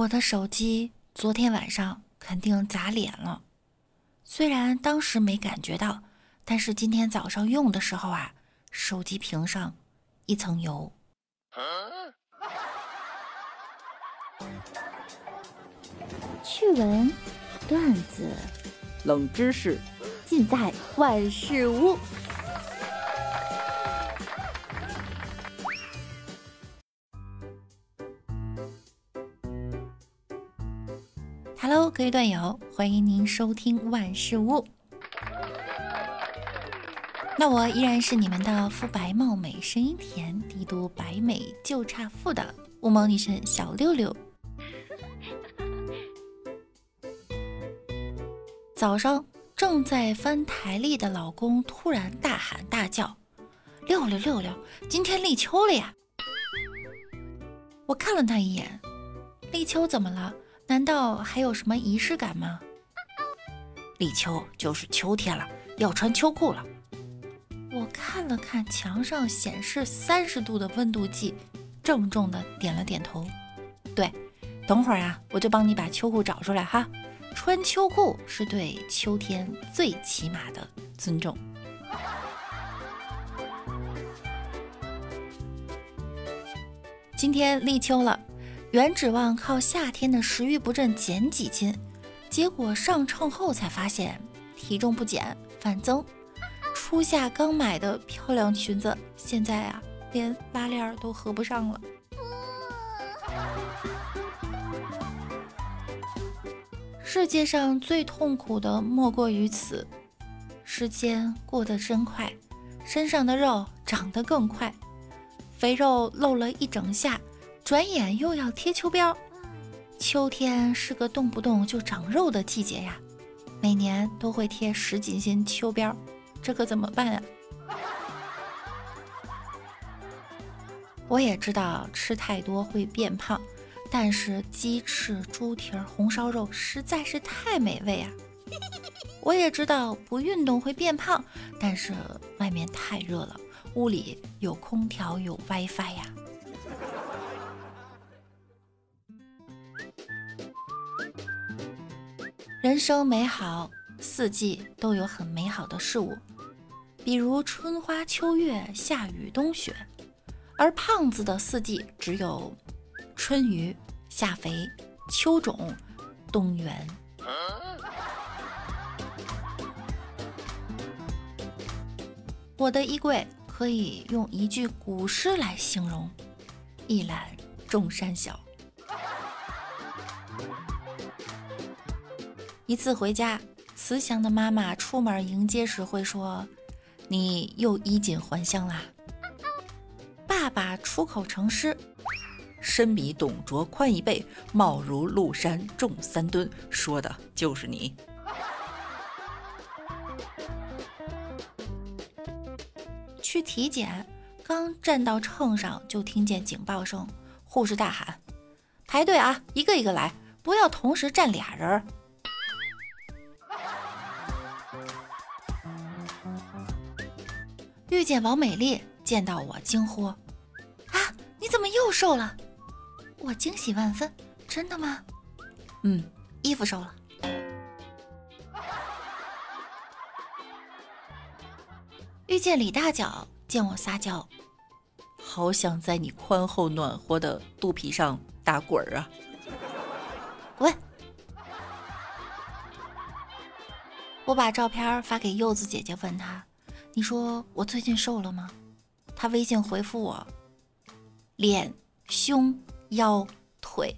我的手机昨天晚上肯定砸脸了，虽然当时没感觉到，但是今天早上用的时候啊，手机屏上一层油。趣闻、段子、冷知识，尽在万事屋。各位段友，欢迎您收听万事屋。那我依然是你们的肤白貌美、声音甜、帝都白美就差富的乌毛女神小六六。早上正在翻台历的老公突然大喊大叫：“六六六六，今天立秋了呀！”我看了他一眼，立秋怎么了？难道还有什么仪式感吗？立秋就是秋天了，要穿秋裤了。我看了看墙上显示三十度的温度计，郑重的点了点头。对，等会儿啊，我就帮你把秋裤找出来哈。穿秋裤是对秋天最起码的尊重。今天立秋了。原指望靠夏天的食欲不振减几斤，结果上秤后才发现体重不减反增。初夏刚买的漂亮裙子，现在啊连拉链都合不上了。世界上最痛苦的莫过于此。时间过得真快，身上的肉长得更快，肥肉露了一整下。转眼又要贴秋膘，秋天是个动不动就长肉的季节呀，每年都会贴十几斤秋膘，这可怎么办呀？我也知道吃太多会变胖，但是鸡翅、猪蹄、红烧肉实在是太美味啊！我也知道不运动会变胖，但是外面太热了，屋里有空调有 WiFi 呀。生美好，四季都有很美好的事物，比如春花秋月、夏雨冬雪。而胖子的四季只有春雨、夏肥、秋种、冬圆。我的衣柜可以用一句古诗来形容：一览众山小。一次回家，慈祥的妈妈出门迎接时会说：“你又衣锦还乡啦。”爸爸出口成诗：“身比董卓宽一倍，貌如鹿山重三吨。”说的就是你。去体检，刚站到秤上就听见警报声，护士大喊：“排队啊，一个一个来，不要同时站俩人。”遇见王美丽，见到我惊呼：“啊，你怎么又瘦了？”我惊喜万分：“真的吗？”“嗯，衣服瘦了。”遇见李大脚，见我撒娇：“好想在你宽厚暖和的肚皮上打滚儿啊！”滚！我把照片发给柚子姐姐，问她。你说我最近瘦了吗？他微信回复我：脸、胸、腰、腿，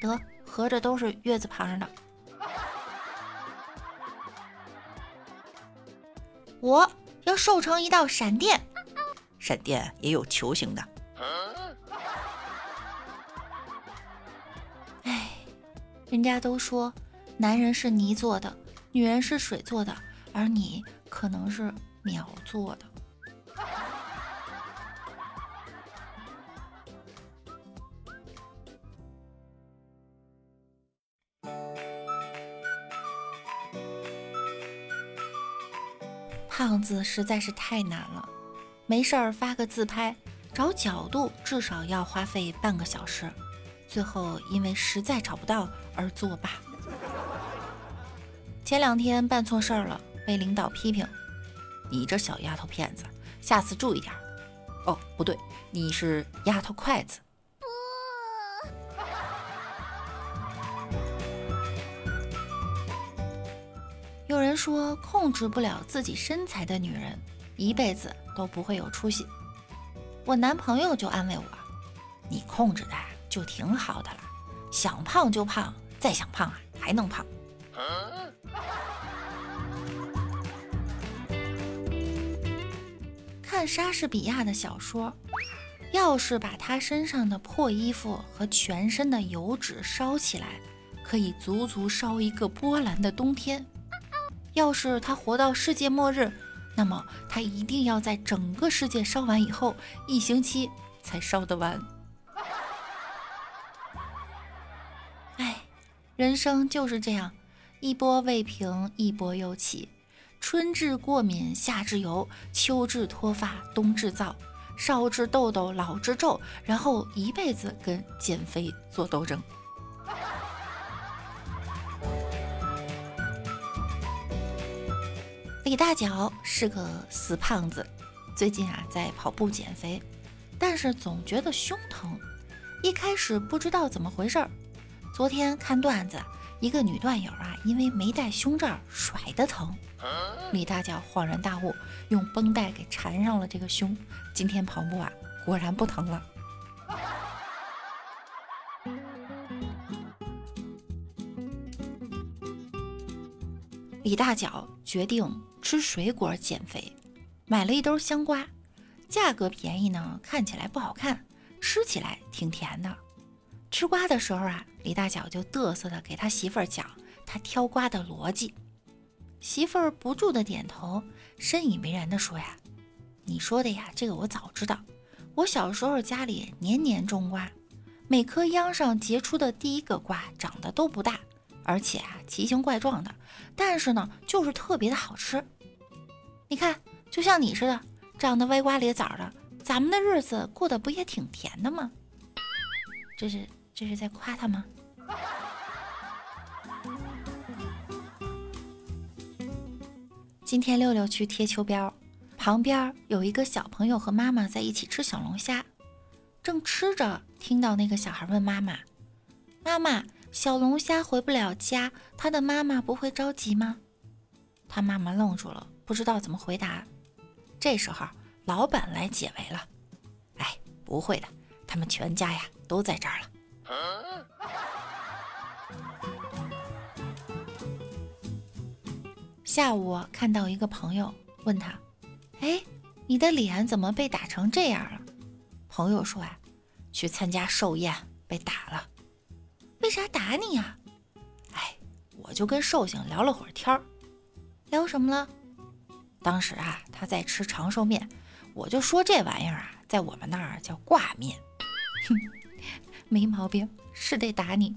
得合着都是月字旁的。我要瘦成一道闪电，闪电也有球形的。哎，人家都说男人是泥做的，女人是水做的，而你可能是。秒做的。胖子实在是太难了，没事儿发个自拍，找角度至少要花费半个小时，最后因为实在找不到而作罢。前两天办错事儿了，被领导批评：“你这小丫头片子，下次注意点。”哦，不对，你是丫头筷子。有人说，控制不了自己身材的女人，一辈子都不会有出息。我男朋友就安慰我：“你控制的就挺好的了，想胖就胖，再想胖啊还能胖。”看莎士比亚的小说，要是把他身上的破衣服和全身的油脂烧起来，可以足足烧一个波兰的冬天。要是他活到世界末日，那么他一定要在整个世界烧完以后一星期才烧得完。哎，人生就是这样，一波未平，一波又起。春治过敏，夏治油，秋治脱发，冬治燥，少治痘痘，老治皱，然后一辈子跟减肥做斗争。李大脚是个死胖子，最近啊在跑步减肥，但是总觉得胸疼。一开始不知道怎么回事儿，昨天看段子，一个女段友啊因为没戴胸罩甩的疼，李大脚恍然大悟，用绷带给缠上了这个胸。今天跑步啊果然不疼了。李大脚决定吃水果减肥，买了一兜香瓜，价格便宜呢，看起来不好看，吃起来挺甜的。吃瓜的时候啊，李大脚就嘚瑟的给他媳妇儿讲他挑瓜的逻辑，媳妇儿不住的点头，深以为然的说呀：“你说的呀，这个我早知道。我小时候家里年年种瓜，每棵秧上结出的第一个瓜长得都不大。”而且啊，奇形怪状的，但是呢，就是特别的好吃。你看，就像你似的，长得歪瓜裂枣的，咱们的日子过得不也挺甜的吗？这是这是在夸他吗？今天六六去贴秋膘，旁边有一个小朋友和妈妈在一起吃小龙虾，正吃着，听到那个小孩问妈妈：“妈妈。”小龙虾回不了家，他的妈妈不会着急吗？他妈妈愣住了，不知道怎么回答。这时候，老板来解围了：“哎，不会的，他们全家呀都在这儿了。”下午看到一个朋友问他：“哎，你的脸怎么被打成这样了？”朋友说：“啊，去参加寿宴被打了。”为啥打你呀？哎，我就跟寿星聊了会儿天儿，聊什么了？当时啊，他在吃长寿面，我就说这玩意儿啊，在我们那儿叫挂面。哼，没毛病，是得打你。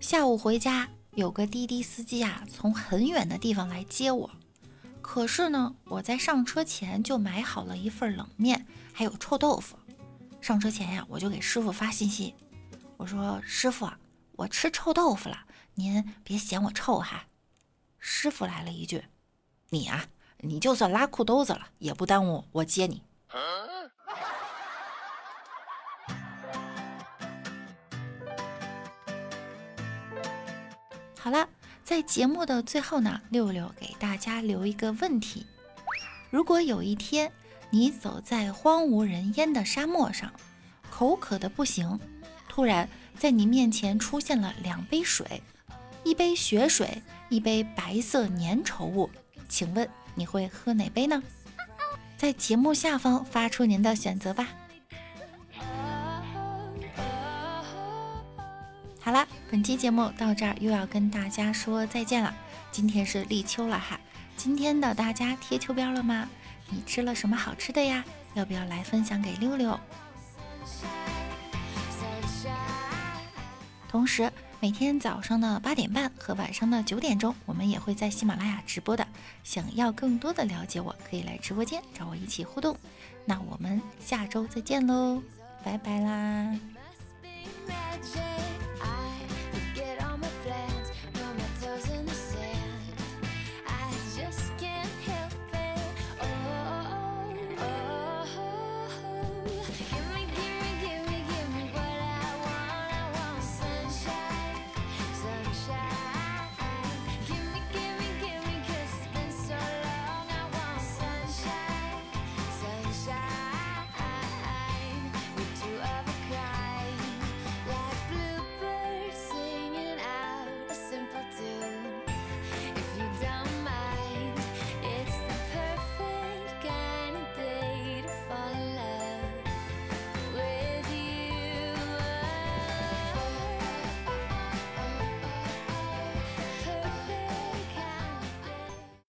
下午回家，有个滴滴司机啊，从很远的地方来接我。可是呢，我在上车前就买好了一份冷面，还有臭豆腐。上车前呀，我就给师傅发信息，我说：“师傅，我吃臭豆腐了，您别嫌我臭哈。”师傅来了一句：“你啊，你就算拉裤兜子了，也不耽误我接你。”好了。在节目的最后呢，六六给大家留一个问题：如果有一天你走在荒无人烟的沙漠上，口渴的不行，突然在你面前出现了两杯水，一杯雪水，一杯白色粘稠物，请问你会喝哪杯呢？在节目下方发出您的选择吧。好了，本期节目到这儿又要跟大家说再见了。今天是立秋了哈，今天的大家贴秋膘了吗？你吃了什么好吃的呀？要不要来分享给六六？同时，每天早上的八点半和晚上的九点钟我们也会在喜马拉雅直播的。想要更多的了解我可以来直播间找我一起互动。那我们下周再见喽拜拜啦。